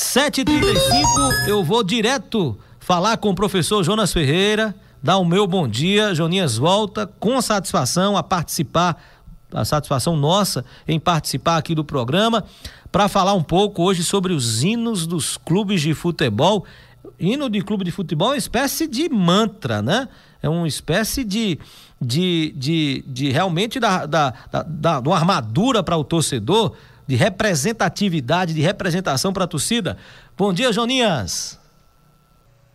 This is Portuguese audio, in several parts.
7h35, eu vou direto falar com o professor Jonas Ferreira, dar o meu bom dia. Joninhas volta com satisfação a participar, a satisfação nossa em participar aqui do programa, para falar um pouco hoje sobre os hinos dos clubes de futebol. Hino de clube de futebol é uma espécie de mantra, né? É uma espécie de, de, de, de realmente da, da, da, da, uma armadura para o torcedor, de representatividade, de representação para a torcida. Bom dia, Joninhas.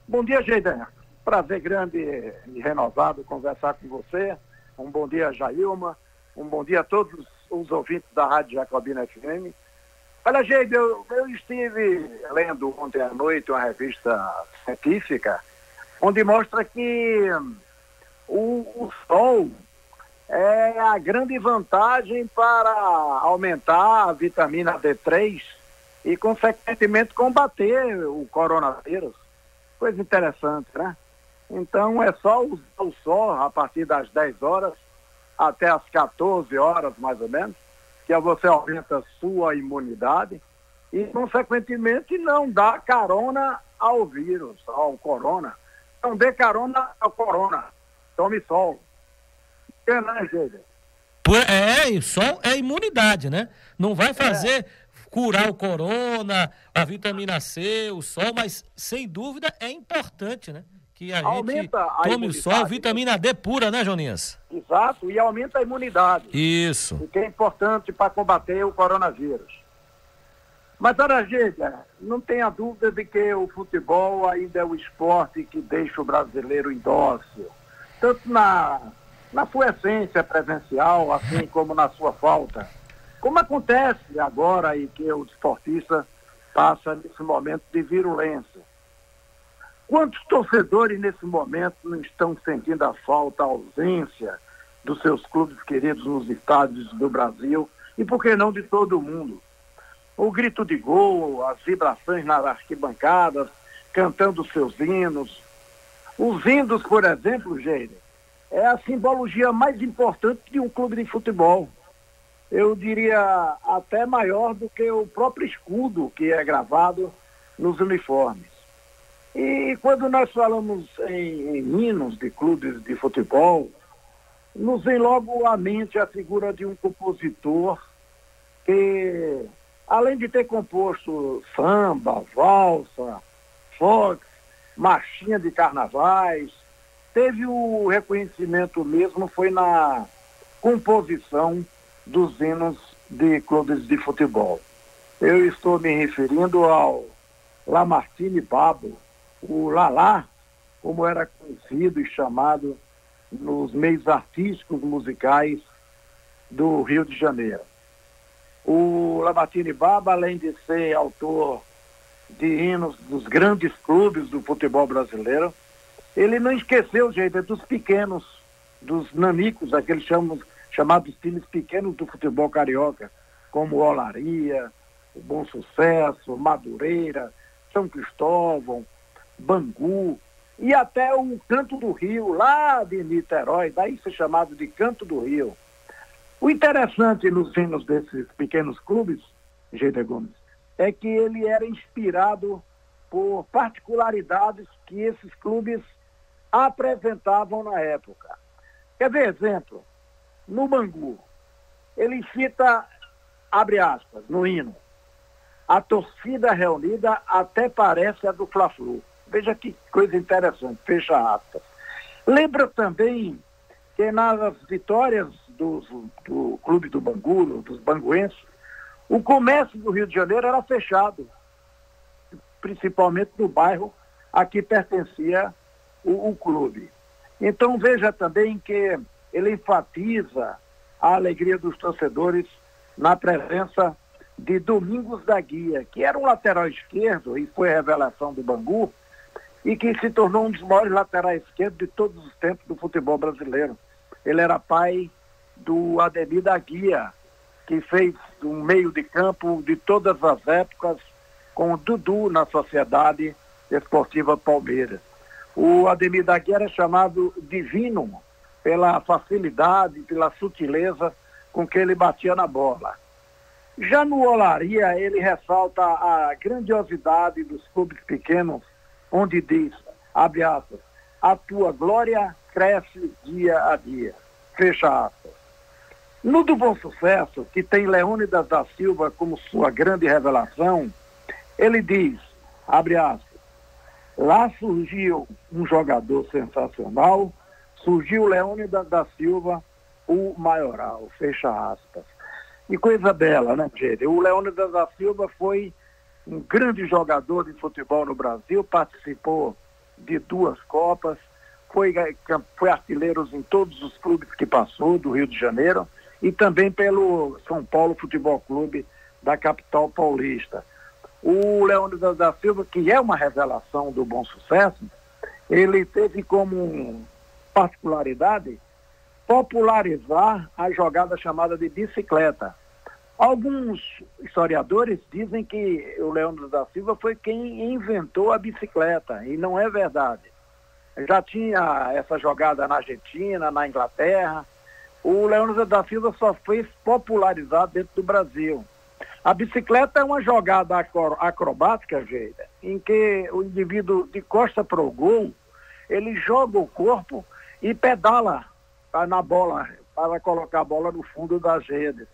Bom dia, Geida. Prazer grande e renovado conversar com você. Um bom dia, Jailma. Um bom dia a todos os ouvintes da Rádio Jacobina FM. Olha, Geida, eu, eu estive lendo ontem à noite uma revista científica onde mostra que o, o sol é a grande vantagem para aumentar a vitamina D3 e, consequentemente, combater o coronavírus. Coisa interessante, né? Então é só usar o sol a partir das 10 horas até as 14 horas, mais ou menos, que você aumenta a sua imunidade e, consequentemente, não dá carona ao vírus, ao corona. Não dê carona ao corona. Tome sol. É, né, É, sol é imunidade, né? Não vai fazer é. curar o corona, a vitamina C, o sol, mas sem dúvida é importante, né? Que a aumenta gente tome o sol, vitamina D pura, né, Joninhas? Exato, e aumenta a imunidade. Isso. O que é importante para combater o coronavírus. Mas, Aragênia, não tenha dúvida de que o futebol ainda é o esporte que deixa o brasileiro indócil. Tanto na, na sua essência presencial, assim como na sua falta. Como acontece agora e que o esportista passa nesse momento de virulência. Quantos torcedores nesse momento não estão sentindo a falta, a ausência dos seus clubes queridos nos estádios do Brasil e, por que não, de todo o mundo? o grito de gol, as vibrações nas arquibancadas, cantando seus hinos. Os hinos, por exemplo, Geire, é a simbologia mais importante de um clube de futebol. Eu diria até maior do que o próprio escudo que é gravado nos uniformes. E quando nós falamos em, em hinos de clubes de futebol, nos vem logo à mente a figura de um compositor que além de ter composto samba, valsa, fox, marchinha de carnavais, teve o reconhecimento mesmo, foi na composição dos hinos de clubes de futebol. Eu estou me referindo ao Lamartine Babo, o Lalá, como era conhecido e chamado nos meios artísticos musicais do Rio de Janeiro. O Lamartine Baba, além de ser autor de hinos dos grandes clubes do futebol brasileiro, ele não esqueceu, gente, dos pequenos, dos nanicos, aqueles chamam, chamados times pequenos do futebol carioca, como Olaria, o Bom Sucesso, Madureira, São Cristóvão, Bangu, e até o Canto do Rio, lá de Niterói, daí ser chamado de Canto do Rio. O interessante nos hinos desses pequenos clubes, Geida Gomes, é que ele era inspirado por particularidades que esses clubes apresentavam na época. Quer ver exemplo? No Bangu, ele cita, abre aspas, no hino, a torcida reunida até parece a do Fla-Flu. Veja que coisa interessante, fecha aspas. Lembra também que nas vitórias do, do Clube do Bangu, dos banguenses, o comércio do Rio de Janeiro era fechado, principalmente no bairro a que pertencia o, o clube. Então veja também que ele enfatiza a alegria dos torcedores na presença de Domingos da Guia, que era um lateral esquerdo e foi revelação do Bangu, e que se tornou um dos maiores laterais esquerdos de todos os tempos do futebol brasileiro. Ele era pai do Ademir da Guia, que fez um meio de campo de todas as épocas com o Dudu na Sociedade Esportiva Palmeiras. O Ademir da Guia era chamado divino pela facilidade, pela sutileza com que ele batia na bola. Já no Olaria, ele ressalta a grandiosidade dos clubes pequenos, onde diz, abre aspas, a tua glória cresce dia a dia, fecha aspas. No do Bom Sucesso, que tem Leônidas da Silva como sua grande revelação, ele diz, abre aspas, lá surgiu um jogador sensacional, surgiu Leônidas da Silva, o maioral, fecha aspas. E coisa bela, né, gente? O Leônidas da Silva foi um grande jogador de futebol no Brasil, participou de duas Copas, foi, foi artilheiro em todos os clubes que passou do Rio de Janeiro e também pelo São Paulo Futebol Clube da capital paulista. O Leônidas da Silva, que é uma revelação do bom sucesso, ele teve como particularidade popularizar a jogada chamada de bicicleta. Alguns historiadores dizem que o Leandro da Silva foi quem inventou a bicicleta, e não é verdade. Já tinha essa jogada na Argentina, na Inglaterra. O Leandro da Silva só fez popularizar dentro do Brasil. A bicicleta é uma jogada acrobática, Geida, em que o indivíduo de costa para o gol, ele joga o corpo e pedala na bola, para colocar a bola no fundo das redes.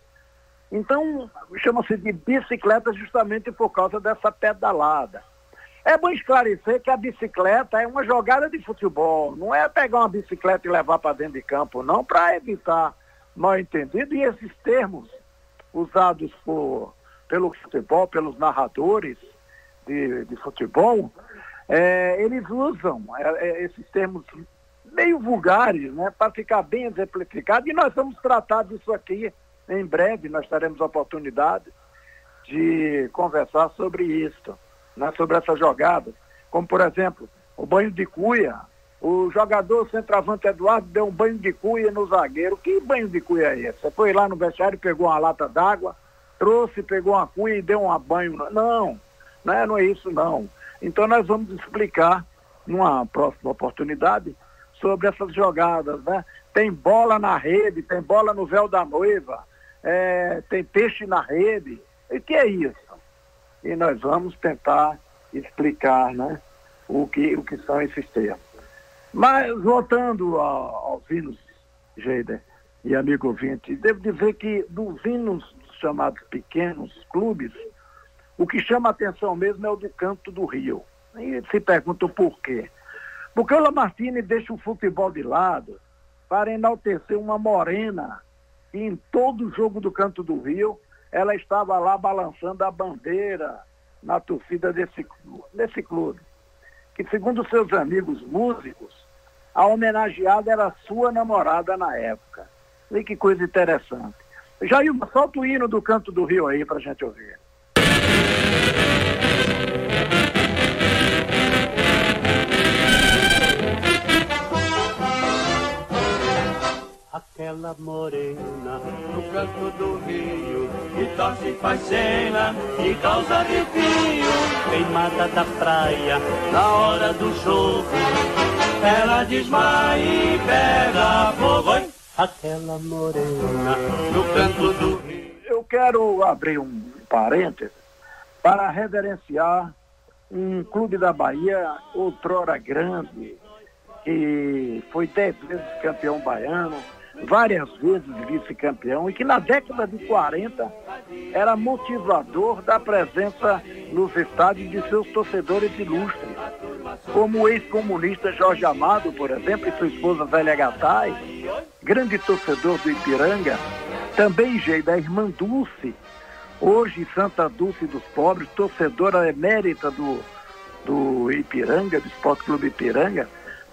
Então, chama-se de bicicleta justamente por causa dessa pedalada. É bom esclarecer que a bicicleta é uma jogada de futebol, não é pegar uma bicicleta e levar para dentro de campo, não, para evitar mal entendido. E esses termos usados por, pelo futebol, pelos narradores de, de futebol, é, eles usam é, é, esses termos meio vulgares, né, para ficar bem exemplificado, e nós vamos tratar disso aqui em breve, nós teremos a oportunidade de conversar sobre isso, né, sobre essas jogadas, como por exemplo, o banho de cuia, o jogador centroavante Eduardo deu um banho de cuia no zagueiro. Que banho de cuia é esse? Você foi lá no vestiário, pegou uma lata d'água, trouxe, pegou uma cuia e deu um banho. Não, não é, não é isso não. Então nós vamos explicar numa próxima oportunidade sobre essas jogadas, né? Tem bola na rede, tem bola no véu da noiva, é, tem peixe na rede. E que é isso? E nós vamos tentar explicar, né? O que, o que são esses termos. Mas voltando aos hinos, Geider e amigo ouvinte, devo dizer que dos hinos chamados pequenos clubes, o que chama a atenção mesmo é o do canto do Rio. E se pergunta por quê. Porque o Lamartine deixa o futebol de lado para enaltecer uma morena e em todo jogo do Canto do Rio ela estava lá balançando a bandeira na torcida desse, desse clube. Que segundo seus amigos músicos, a homenageada era sua namorada na época. E que coisa interessante. Jair, solta o hino do Canto do Rio aí para a gente ouvir. aquela morena no canto do rio que torce faz cena e causa arrepio queimada da praia na hora do jogo ela desmaia e pega fogo aquela morena. No canto do rio eu quero abrir um parênteses para reverenciar um clube da Bahia outrora grande que foi dez vezes campeão baiano várias vezes vice-campeão e que na década de 40 era motivador da presença nos estádios de seus torcedores ilustres, como o ex-comunista Jorge Amado, por exemplo, e sua esposa Zélia Gattai, grande torcedor do Ipiranga, também Geida, a irmã Dulce, hoje Santa Dulce dos Pobres, torcedora emérita do, do Ipiranga, do Esporte Clube Ipiranga,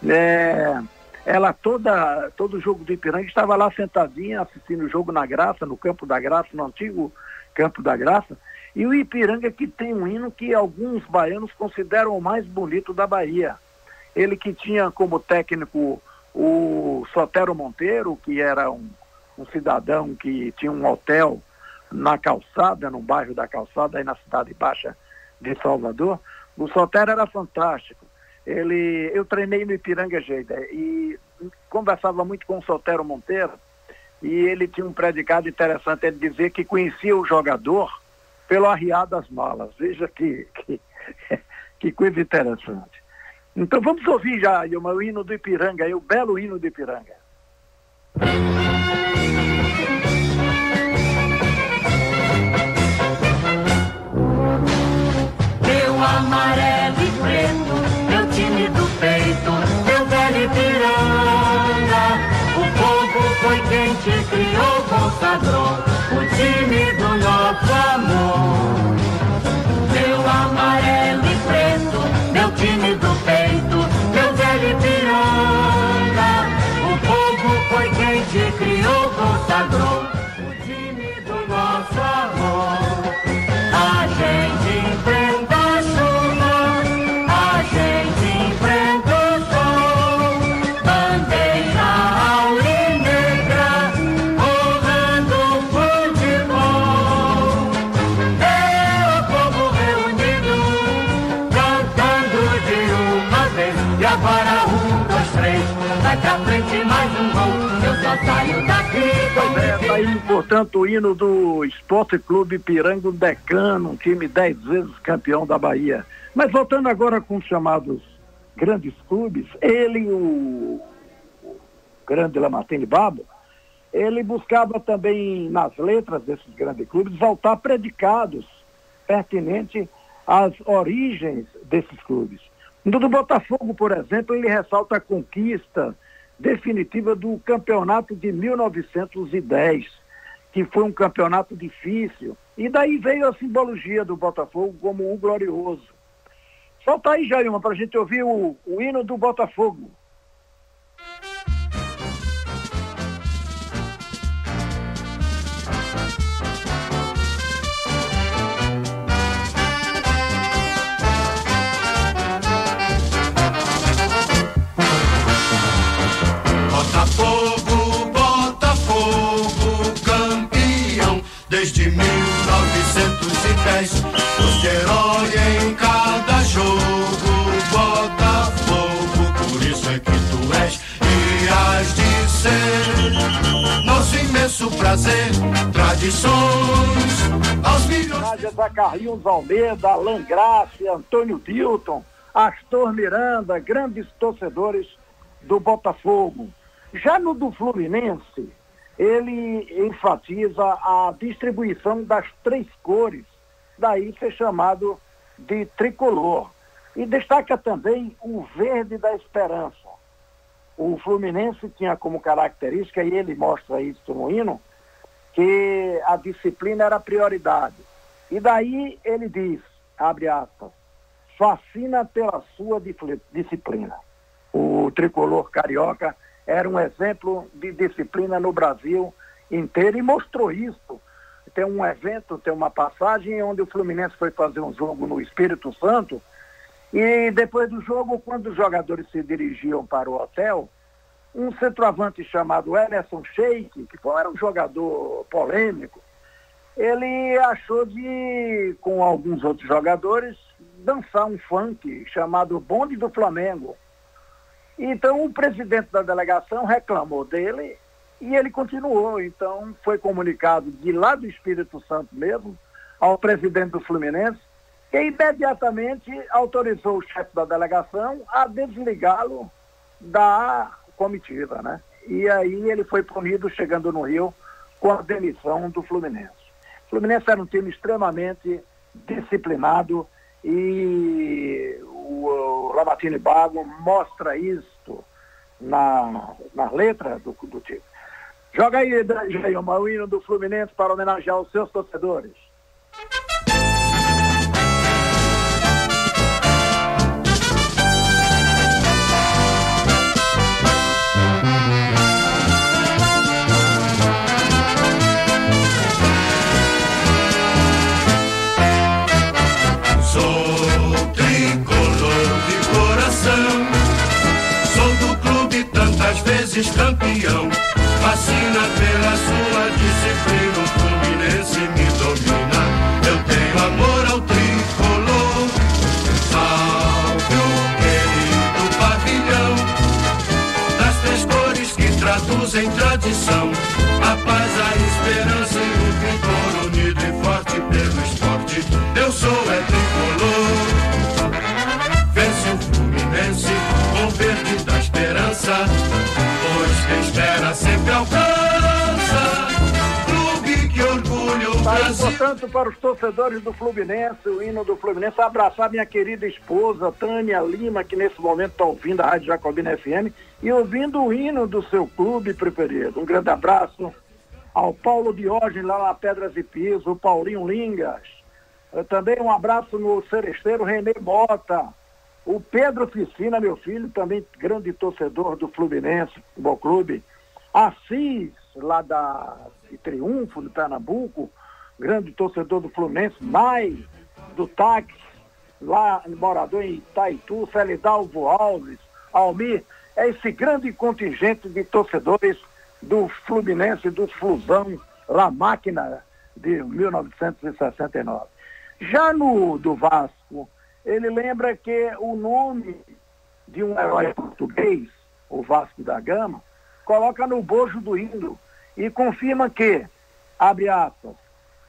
é, ela toda, todo jogo do Ipiranga estava lá sentadinha assistindo o jogo na Graça, no Campo da Graça, no antigo Campo da Graça. E o Ipiranga que tem um hino que alguns baianos consideram o mais bonito da Bahia. Ele que tinha como técnico o Sotero Monteiro, que era um, um cidadão que tinha um hotel na calçada, no bairro da calçada, aí na cidade baixa de Salvador. O Sotero era fantástico. Ele, eu treinei no Ipiranga Geida e conversava muito com o Sotero Monteiro e ele tinha um predicado interessante, ele dizia que conhecia o jogador pelo arriar das malas. Veja que, que, que coisa interessante. Então vamos ouvir já, o hino do Ipiranga, o belo hino do Ipiranga. É, tá aí, portanto, o hino do Esporte Clube Pirango Decano, um time dez vezes campeão da Bahia. Mas voltando agora com os chamados grandes clubes, ele, o, o grande Lamartine Babo, ele buscava também nas letras desses grandes clubes voltar predicados pertinentes às origens desses clubes. No do Botafogo, por exemplo, ele ressalta a conquista definitiva do campeonato de 1910, que foi um campeonato difícil. E daí veio a simbologia do Botafogo como o glorioso. Solta aí, Jailma, para a gente ouvir o, o hino do Botafogo. Botafogo, 1910. Os herói em cada jogo, Botafogo, por isso é que tu és e has de ser. Nosso imenso prazer, tradições aos milhões. Nádia Zacarrios Almeida, Alan Graça, Antônio Dilton, Astor Miranda, grandes torcedores do Botafogo. Já no do Fluminense, ele enfatiza a distribuição das três cores, daí ser chamado de tricolor. E destaca também o verde da esperança. O Fluminense tinha como característica, e ele mostra isso no hino, que a disciplina era prioridade. E daí ele diz, abre aspas, fascina pela sua disciplina. O tricolor carioca era um exemplo de disciplina no Brasil inteiro e mostrou isso. Tem um evento, tem uma passagem onde o Fluminense foi fazer um jogo no Espírito Santo e depois do jogo, quando os jogadores se dirigiam para o hotel, um centroavante chamado Emerson Sheik, que era um jogador polêmico, ele achou de, com alguns outros jogadores, dançar um funk chamado Bonde do Flamengo. Então o presidente da delegação reclamou dele e ele continuou. Então foi comunicado de lá do Espírito Santo mesmo ao presidente do Fluminense, que imediatamente autorizou o chefe da delegação a desligá-lo da comitiva, né? E aí ele foi punido chegando no Rio com a demissão do Fluminense. O Fluminense era um time extremamente disciplinado e o, o Lamartine Bago mostra isto na, na letra do, do time. Joga aí, Jair, o hino do Fluminense para homenagear os seus torcedores. Sou tricolor pela sua Portanto, para os torcedores do Fluminense, o hino do Fluminense, abraçar minha querida esposa, Tânia Lima, que nesse momento está ouvindo a Rádio Jacobina FM e ouvindo o hino do seu clube preferido. Um grande abraço ao Paulo Diógenes, lá na Pedras e Piso, o Paulinho Lingas. Também um abraço no Seresteiro Renê Mota, o Pedro Ficina, meu filho, também grande torcedor do Fluminense Futebol Clube. Assis, lá da de Triunfo, de Pernambuco, grande torcedor do Fluminense. Mai, do táxi, lá morador em Itaitu, Celidalvo Alves, Almir. É esse grande contingente de torcedores do Fluminense, do Flusão, La Máquina, de 1969. Já no do Vasco, ele lembra que o nome de um herói português, o Vasco da Gama, coloca no bojo do hino e confirma que, abre aspas,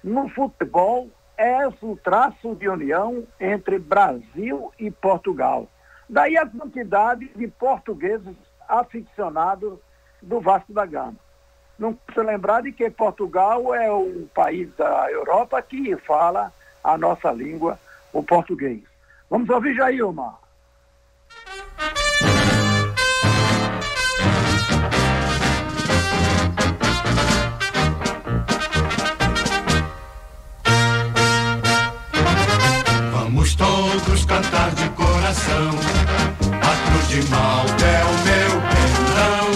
no futebol é o traço de união entre Brasil e Portugal. Daí a quantidade de portugueses aficionados do Vasco da Gama. Não precisa lembrar de que Portugal é o país da Europa que fala a nossa língua, o português. Vamos ouvir Jailma. Cantar de coração. A cruz de mal é o meu perdão.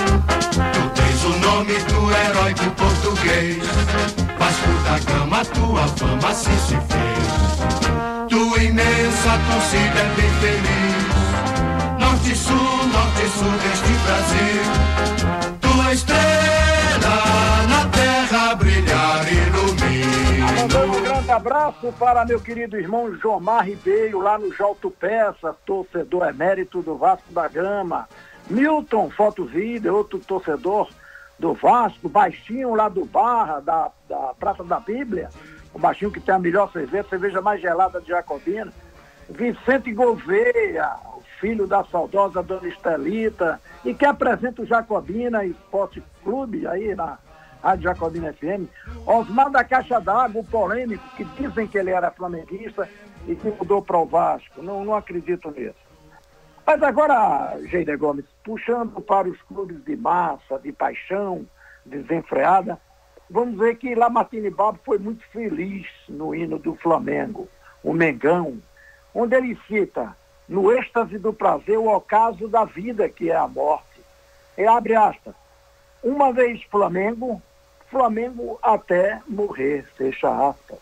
Tu tens o nome do herói português. Vasco da Gama, tua fama assim se fez imensa torcida é bem feliz. Norte, sul, norte, sul deste Brasil. Abraço para meu querido irmão Jomar Ribeiro, lá no Jalto Peça, torcedor emérito do Vasco da Gama. Milton Foto Vida, outro torcedor do Vasco, baixinho lá do Barra, da, da Praça da Bíblia o baixinho que tem a melhor cerveja, cerveja mais gelada de Jacobina. Vicente Gouveia, o filho da saudosa Dona Estelita, e que apresenta o Jacobina Esporte Clube aí na Rádio Jacobina FM. Osmar da Caixa d'Água, o polêmico, que dizem que ele era flamenguista e que mudou para o Vasco. Não, não acredito nisso. Mas agora, Geide Gomes, puxando para os clubes de massa, de paixão, desenfreada, vamos ver que Lamartine Babo foi muito feliz no hino do Flamengo, o Mengão, onde ele cita, no êxtase do prazer, o ocaso da vida, que é a morte. E abre aspas, uma vez Flamengo, Flamengo até morrer, fecha aspas.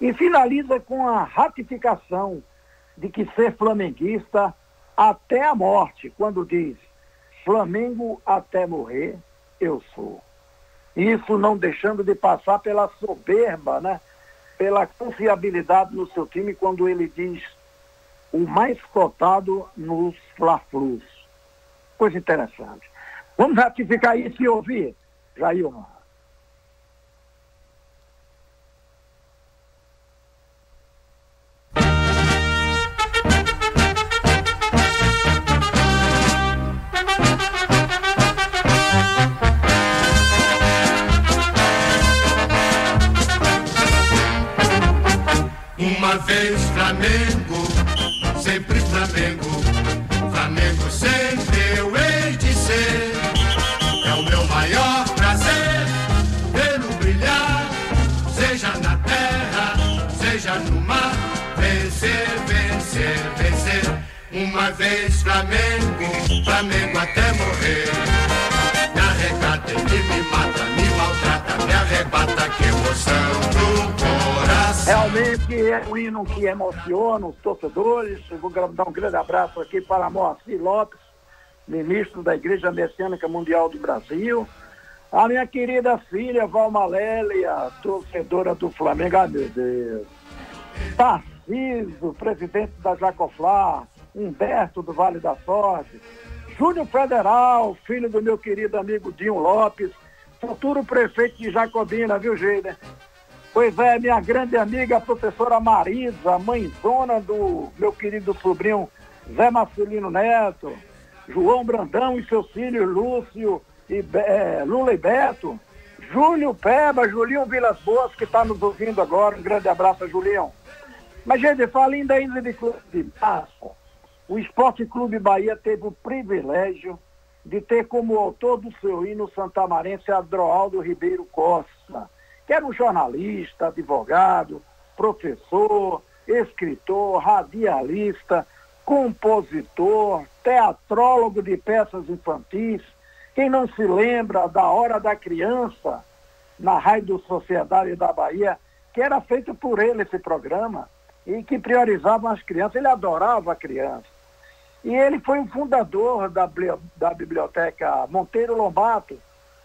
E finaliza com a ratificação de que ser flamenguista até a morte, quando diz, Flamengo até morrer, eu sou. Isso não deixando de passar pela soberba, né? pela confiabilidade no seu time, quando ele diz o mais cotado nos Fla-Flus. Coisa interessante. Vamos ratificar isso e ouvir, Jailma. Uma vez Flamengo, Flamengo até morrer. Me arrecata, ele me mata, me maltrata, me arrebata, que emoção do Realmente é um hino que emociona os torcedores. Eu vou dar um grande abraço aqui para Moacir Lopes, ministro da Igreja Messiânica Mundial do Brasil. A minha querida filha Valma Lélia, torcedora do Flamengo. Ai, meu Deus. Tarciso, presidente da Jacoflá. Humberto do Vale da Sorte. Júnior Federal, filho do meu querido amigo Dinho Lopes. Futuro prefeito de Jacobina, viu, Geida? Pois é, minha grande amiga, a professora Marisa, mãezona do meu querido sobrinho Zé Marcelino Neto, João Brandão e seus filhos Lúcio, e, é, Lula e Beto, Júlio Peba, Julinho Vilas Boas, que está nos ouvindo agora. Um grande abraço, Julião. Mas, gente, falando ainda de clube de o Esporte Clube Bahia teve o privilégio de ter como autor do seu hino santamarense Adroaldo Ribeiro Costa, que era um jornalista, advogado, professor, escritor, radialista, compositor, teatrólogo de peças infantis. Quem não se lembra da Hora da Criança, na Rádio Sociedade da Bahia, que era feito por ele esse programa, e que priorizava as crianças, ele adorava a criança. E ele foi o fundador da, da biblioteca Monteiro Lobato,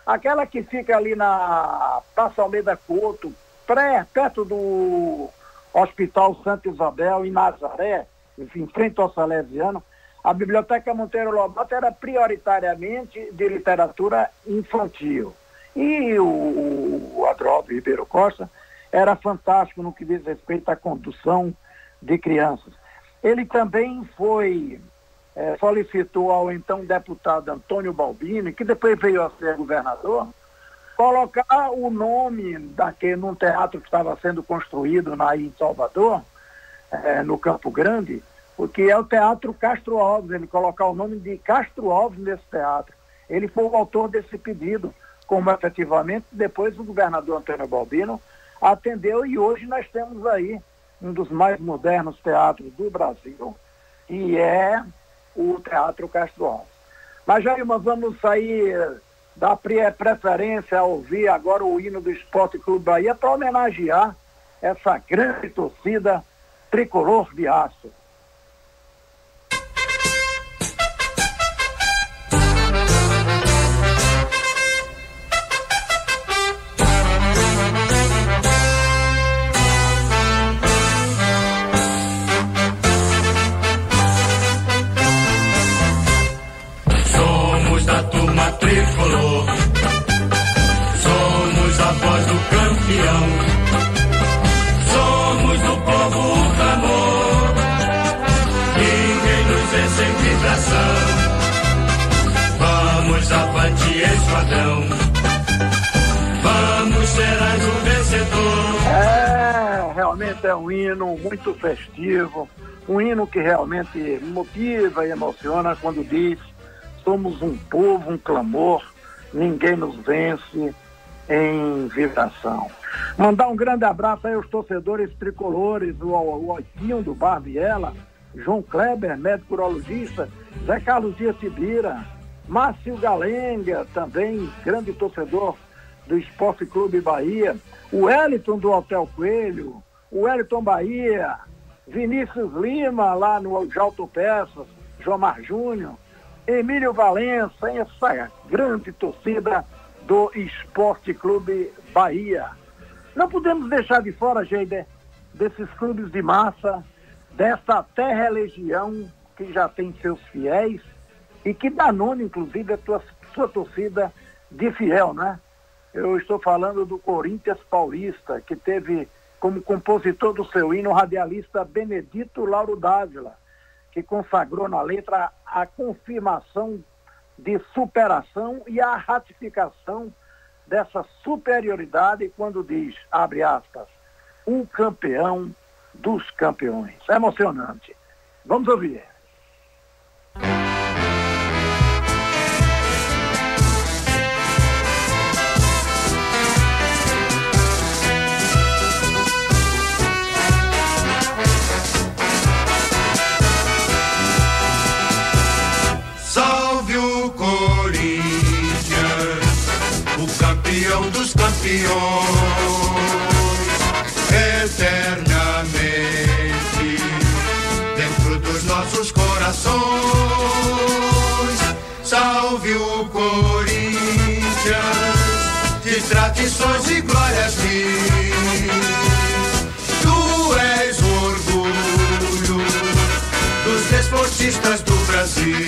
aquela que fica ali na Praça Almeida Couto, pré, perto do Hospital Santa Isabel, em Nazaré, em frente ao Salesiano. A Biblioteca Monteiro Lobato era prioritariamente de literatura infantil. E o, o Adroaldo Ribeiro Costa era fantástico no que diz respeito à condução de crianças. Ele também foi, é, solicitou ao então deputado Antônio Balbini, que depois veio a ser governador, colocar o nome daquele, num teatro que estava sendo construído na, em Salvador, é, no Campo Grande, porque é o Teatro Castro Alves, ele colocar o nome de Castro Alves nesse teatro. Ele foi o autor desse pedido, como efetivamente depois o governador Antônio Balbino atendeu e hoje nós temos aí um dos mais modernos teatros do Brasil, que é o Teatro Castro Alves. Mas, Jairma, vamos sair da preferência a ouvir agora o hino do Esporte Clube Bahia para homenagear essa grande torcida tricolor de aço. É um hino muito festivo, um hino que realmente motiva e emociona quando diz: somos um povo, um clamor, ninguém nos vence em vibração. Mandar um grande abraço aí aos torcedores tricolores, o, o Oitinho do Bar João Kleber, médico urologista, Zé Carlos Dias Tibira, Márcio Galenga, também grande torcedor do Esporte Clube Bahia, o Wellington do Hotel Coelho, Wellington Bahia, Vinícius Lima, lá no Jalto Peças, Jomar Júnior, Emílio Valença, essa grande torcida do Esporte Clube Bahia. Não podemos deixar de fora, Geider, desses clubes de massa, dessa terra legião que já tem seus fiéis e que dá nome, inclusive, a tua, sua torcida de fiel, né? Eu estou falando do Corinthians Paulista, que teve como compositor do seu hino o radialista Benedito Lauro Dávila, que consagrou na letra a confirmação de superação e a ratificação dessa superioridade quando diz, abre aspas, o campeão dos campeões. É emocionante. Vamos ouvir. Campeões eternamente dentro dos nossos corações. Salve o Corinthians de tradições e glórias. Tu és orgulho dos desportistas do Brasil.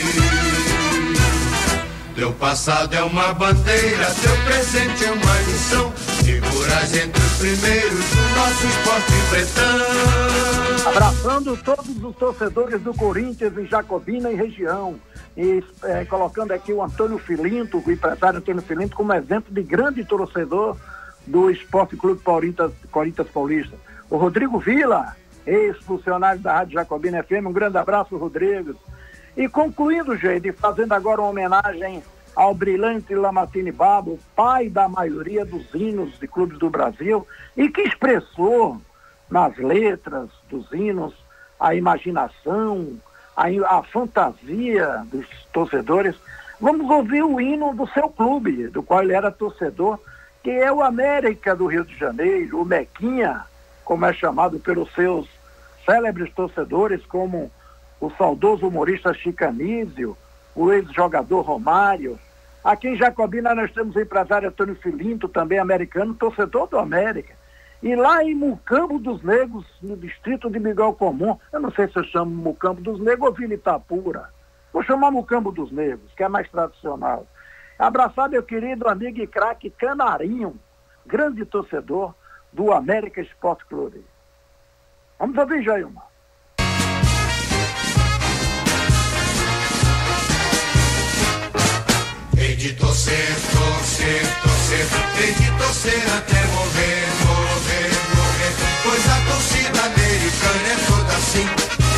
Teu passado é uma bandeira, teu presente é uma lição. Figuras entre os primeiros do nosso esporte pretão. Abraçando todos os torcedores do Corinthians em Jacobina e região. e é, colocando aqui o Antônio Filinto, o empresário Antônio Filinto, como exemplo de grande torcedor do Esporte Clube Corinthians, Corinthians Paulista. O Rodrigo Vila, ex-funcionário da Rádio Jacobina FM, um grande abraço, Rodrigo. E concluindo, gente, fazendo agora uma homenagem ao brilhante Lamartine Babo, pai da maioria dos hinos de clubes do Brasil, e que expressou nas letras dos hinos a imaginação, a, a fantasia dos torcedores. Vamos ouvir o hino do seu clube, do qual ele era torcedor, que é o América do Rio de Janeiro, o Mequinha, como é chamado pelos seus célebres torcedores, como o saudoso humorista Chicanísio, o ex-jogador Romário. Aqui em Jacobina nós temos o empresário Antônio Filinto, também americano, torcedor do América. E lá em Mucambo dos Negros, no distrito de Miguel Comum, eu não sei se eu chamo Mucambo dos Negros ou Vila Itapura. Vou chamar Mucambo dos Negros, que é mais tradicional. Abraçar meu querido amigo e craque Canarinho, grande torcedor do América Esporte Clube. Vamos ouvir, Jailma. De torcer, torcer, torcer, tem de torcer até morrer, morrer, morrer. Pois a torcida americana é toda assim,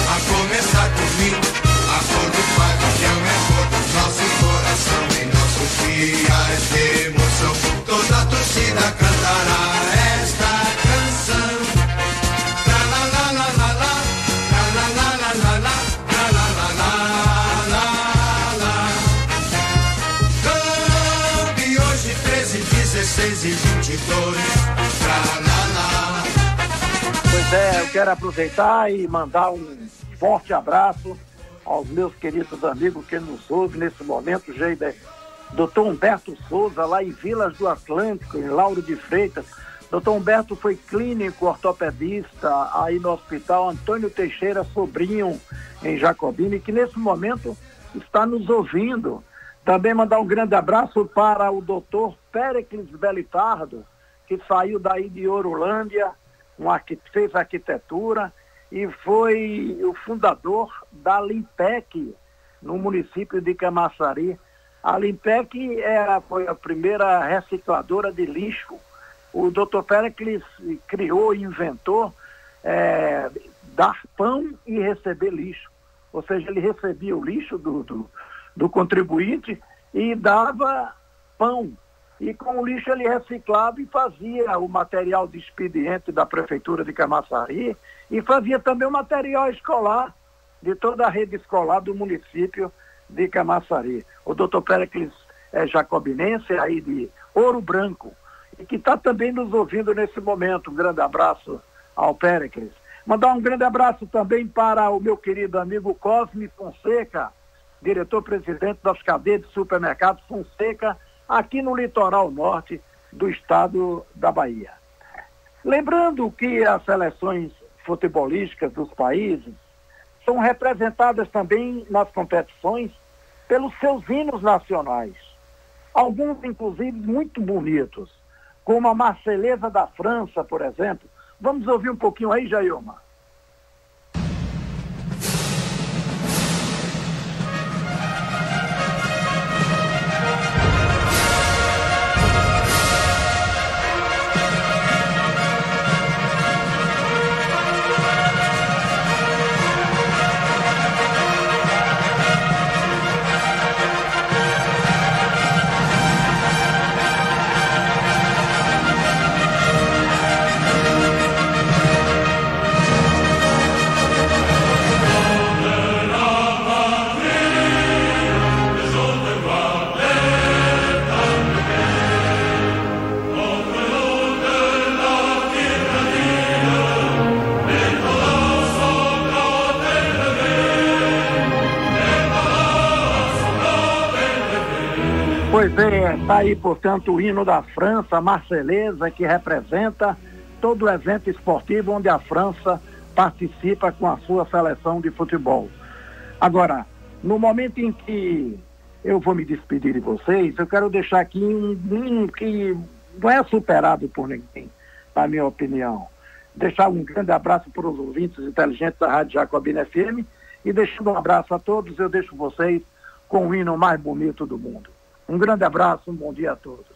a começar por mim, a cor do pavilhão é cor do nosso coração e nossos dias de emoção. Toda a torcida cantará. Pois é, eu quero aproveitar e mandar um forte abraço aos meus queridos amigos que nos ouvem nesse momento, Geider. Doutor Humberto Souza, lá em Vilas do Atlântico, em Lauro de Freitas. Doutor Humberto foi clínico ortopedista aí no Hospital Antônio Teixeira Sobrinho, em Jacobina, que nesse momento está nos ouvindo. Também mandar um grande abraço para o doutor Péricles Belitardo, que saiu daí de Orolândia, um fez arquitetura e foi o fundador da Limpec, no município de Camaçari. A Limpec era, foi a primeira recicladora de lixo. O doutor Péricles criou e inventou é, dar pão e receber lixo. Ou seja, ele recebia o lixo do, do do contribuinte e dava pão. E com o lixo ele reciclava e fazia o material de expediente da Prefeitura de Camaçari e fazia também o material escolar de toda a rede escolar do município de Camaçari. O doutor Pericles é jacobinense aí de Ouro Branco e que está também nos ouvindo nesse momento. Um grande abraço ao Pericles. Mandar um grande abraço também para o meu querido amigo Cosme Fonseca, diretor-presidente das cadeias de supermercados Fonseca, aqui no litoral norte do estado da Bahia. Lembrando que as seleções futebolísticas dos países são representadas também nas competições pelos seus hinos nacionais. Alguns, inclusive, muito bonitos, como a Marseleza da França, por exemplo. Vamos ouvir um pouquinho aí, Jailma. Pois é, está aí, portanto, o hino da França, a Marseleza, que representa todo o evento esportivo onde a França participa com a sua seleção de futebol. Agora, no momento em que eu vou me despedir de vocês, eu quero deixar aqui um hino que não é superado por ninguém, na minha opinião. Deixar um grande abraço para os ouvintes inteligentes da Rádio Jacobina FM e deixando um abraço a todos, eu deixo vocês com o hino mais bonito do mundo. Um grande abraço, um bom dia a todos.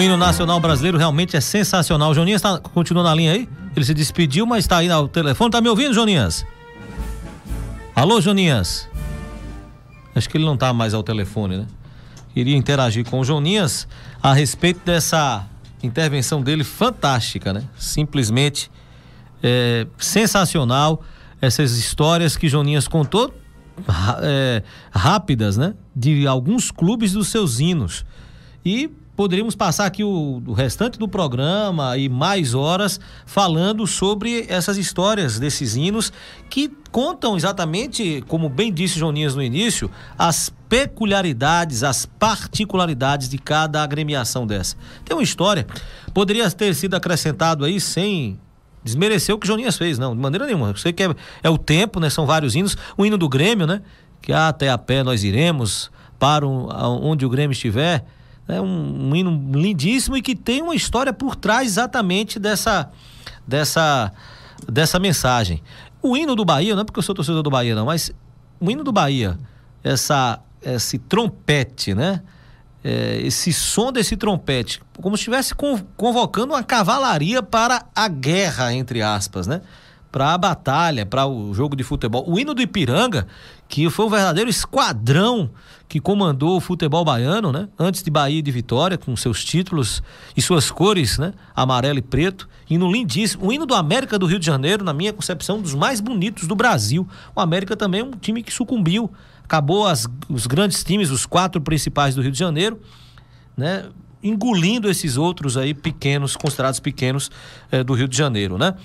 O hino nacional brasileiro realmente é sensacional. Joninhas tá, continua na linha aí? Ele se despediu, mas está aí no telefone. Tá me ouvindo, Joninhas? Alô, Joninhas? Acho que ele não tá mais ao telefone, né? Queria interagir com o Joninhas a respeito dessa intervenção dele fantástica, né? Simplesmente é, sensacional. Essas histórias que Joninhas contou, é, rápidas, né? De alguns clubes dos seus hinos. E poderíamos passar aqui o, o, restante do programa e mais horas falando sobre essas histórias desses hinos que contam exatamente, como bem disse Joninhas no início, as peculiaridades, as particularidades de cada agremiação dessa. Tem uma história, poderia ter sido acrescentado aí sem desmerecer o que Joninhas fez, não, de maneira nenhuma. Eu sei que é, é o tempo, né? São vários hinos. O hino do Grêmio, né? Que até a pé nós iremos, para onde o Grêmio estiver é um, um hino lindíssimo e que tem uma história por trás exatamente dessa, dessa, dessa mensagem. O hino do Bahia, não é porque eu sou torcedor do Bahia, não, mas o hino do Bahia, essa, esse trompete, né? É, esse som desse trompete, como se estivesse convocando uma cavalaria para a guerra, entre aspas, né? Para a batalha, para o jogo de futebol. O hino do Ipiranga, que foi um verdadeiro esquadrão que comandou o futebol baiano, né? Antes de Bahia e de Vitória, com seus títulos e suas cores, né? Amarelo e preto. Hino lindíssimo. O hino do América do Rio de Janeiro, na minha concepção, um dos mais bonitos do Brasil. O América também é um time que sucumbiu. Acabou as, os grandes times, os quatro principais do Rio de Janeiro, né? Engolindo esses outros aí pequenos, considerados pequenos eh, do Rio de Janeiro, né?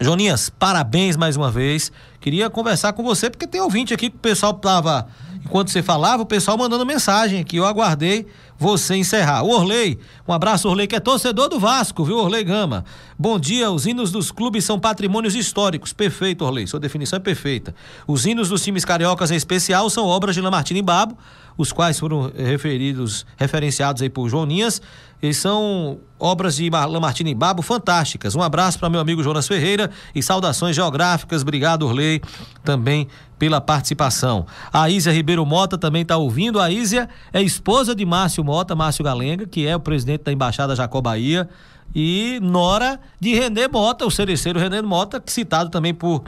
Joninhas, parabéns mais uma vez. Queria conversar com você, porque tem ouvinte aqui que o pessoal tava Enquanto você falava, o pessoal mandando mensagem aqui. Eu aguardei você encerrar. O Orley, um abraço, Orley, que é torcedor do Vasco, viu, Orley Gama? Bom dia, os hinos dos clubes são patrimônios históricos. Perfeito, Orley, sua definição é perfeita. Os hinos dos times cariocas, em especial, são obras de Lamartine e Babo, os quais foram referidos, referenciados aí por Joninhas. Eles são obras de Lamartine e Babo fantásticas. Um abraço para meu amigo Jonas Ferreira e saudações geográficas. Obrigado, Orley, também pela participação. A Ísia Ribeiro Mota também está ouvindo. A Ísia é esposa de Márcio Mota, Márcio Galenga, que é o presidente da Embaixada Jacó Bahia. E nora de René Mota, o cereceiro René Mota, citado também por,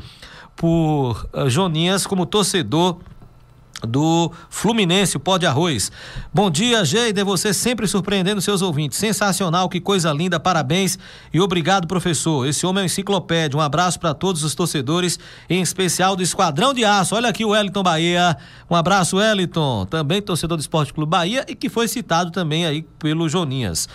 por uh, Joninhas como torcedor do Fluminense, o pó de arroz. Bom dia, Geide, você sempre surpreendendo seus ouvintes. Sensacional, que coisa linda, parabéns e obrigado, professor. Esse homem é uma enciclopédia. Um abraço para todos os torcedores, em especial do Esquadrão de Aço. Olha aqui o Wellington Bahia. Um abraço, Wellington, também torcedor do Esporte Clube Bahia e que foi citado também aí pelo Joninhas.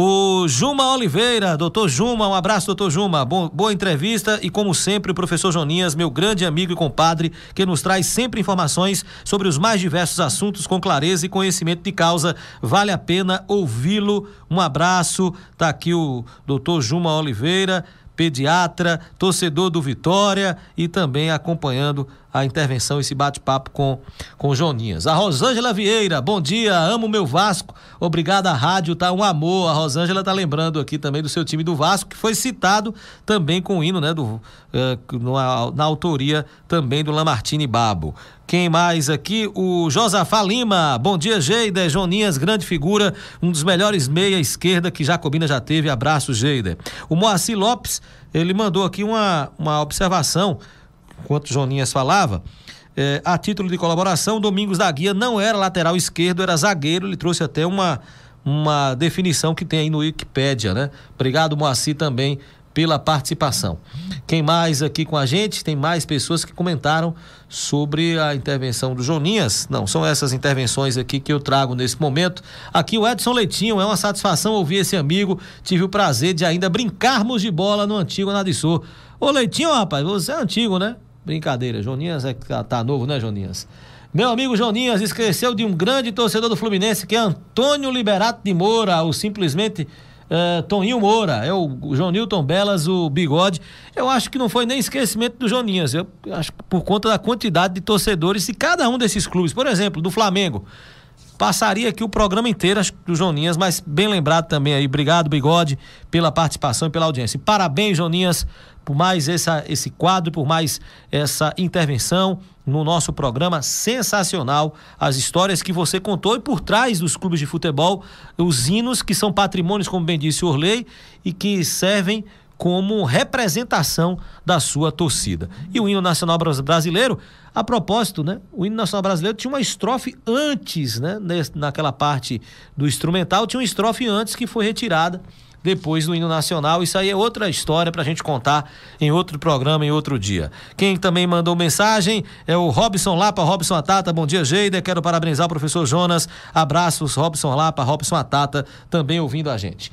O Juma Oliveira, doutor Juma, um abraço, doutor Juma. Boa entrevista e, como sempre, o professor Joninhas, meu grande amigo e compadre, que nos traz sempre informações sobre os mais diversos assuntos com clareza e conhecimento de causa. Vale a pena ouvi-lo. Um abraço. Tá aqui o doutor Juma Oliveira pediatra, torcedor do Vitória e também acompanhando a intervenção, esse bate-papo com, com Joninhas. A Rosângela Vieira, bom dia, amo meu Vasco, obrigada à rádio, tá um amor. A Rosângela tá lembrando aqui também do seu time do Vasco, que foi citado também com o hino, né, do, uh, na, na autoria também do Lamartine Babo. Quem mais aqui? O Josafá Lima. Bom dia, Geida. Joninhas, grande figura, um dos melhores meia esquerda que Jacobina já teve. Abraço, Geida. O Moacir Lopes, ele mandou aqui uma, uma observação enquanto Joninhas falava, é, a título de colaboração, Domingos da Guia não era lateral esquerdo, era zagueiro. Ele trouxe até uma, uma definição que tem aí no Wikipédia, né? Obrigado, Moacir, também pela participação. Quem mais aqui com a gente? Tem mais pessoas que comentaram sobre a intervenção do Joninhas. Não, são essas intervenções aqui que eu trago nesse momento. Aqui o Edson Leitinho, é uma satisfação ouvir esse amigo. Tive o prazer de ainda brincarmos de bola no antigo Nadissor. Ô Leitinho, rapaz, você é antigo, né? Brincadeira, Joninhas é tá novo, né, Joninhas? Meu amigo Joninhas esqueceu de um grande torcedor do Fluminense, que é Antônio Liberato de Moura, o simplesmente uh, Toninho Moura, é o, João Newton Belas, o bigode. Eu acho que não foi nem esquecimento do Joninhas, eu acho por conta da quantidade de torcedores de cada um desses clubes. Por exemplo, do Flamengo. Passaria aqui o programa inteiro acho, do Joninhas, mas bem lembrado também aí. Obrigado, Bigode, pela participação e pela audiência. Parabéns, Joninhas, por mais essa, esse quadro, por mais essa intervenção no nosso programa sensacional. As histórias que você contou e por trás dos clubes de futebol, os hinos que são patrimônios, como bem disse Orley, e que servem como representação da sua torcida. E o hino nacional brasileiro, a propósito, né? O hino nacional brasileiro tinha uma estrofe antes, né? Naquela parte do instrumental, tinha uma estrofe antes que foi retirada depois do hino nacional. Isso aí é outra história para a gente contar em outro programa, em outro dia. Quem também mandou mensagem é o Robson Lapa, Robson Atata. Bom dia, Geida. Quero parabenizar o professor Jonas. Abraços, Robson Lapa, Robson Atata, também ouvindo a gente.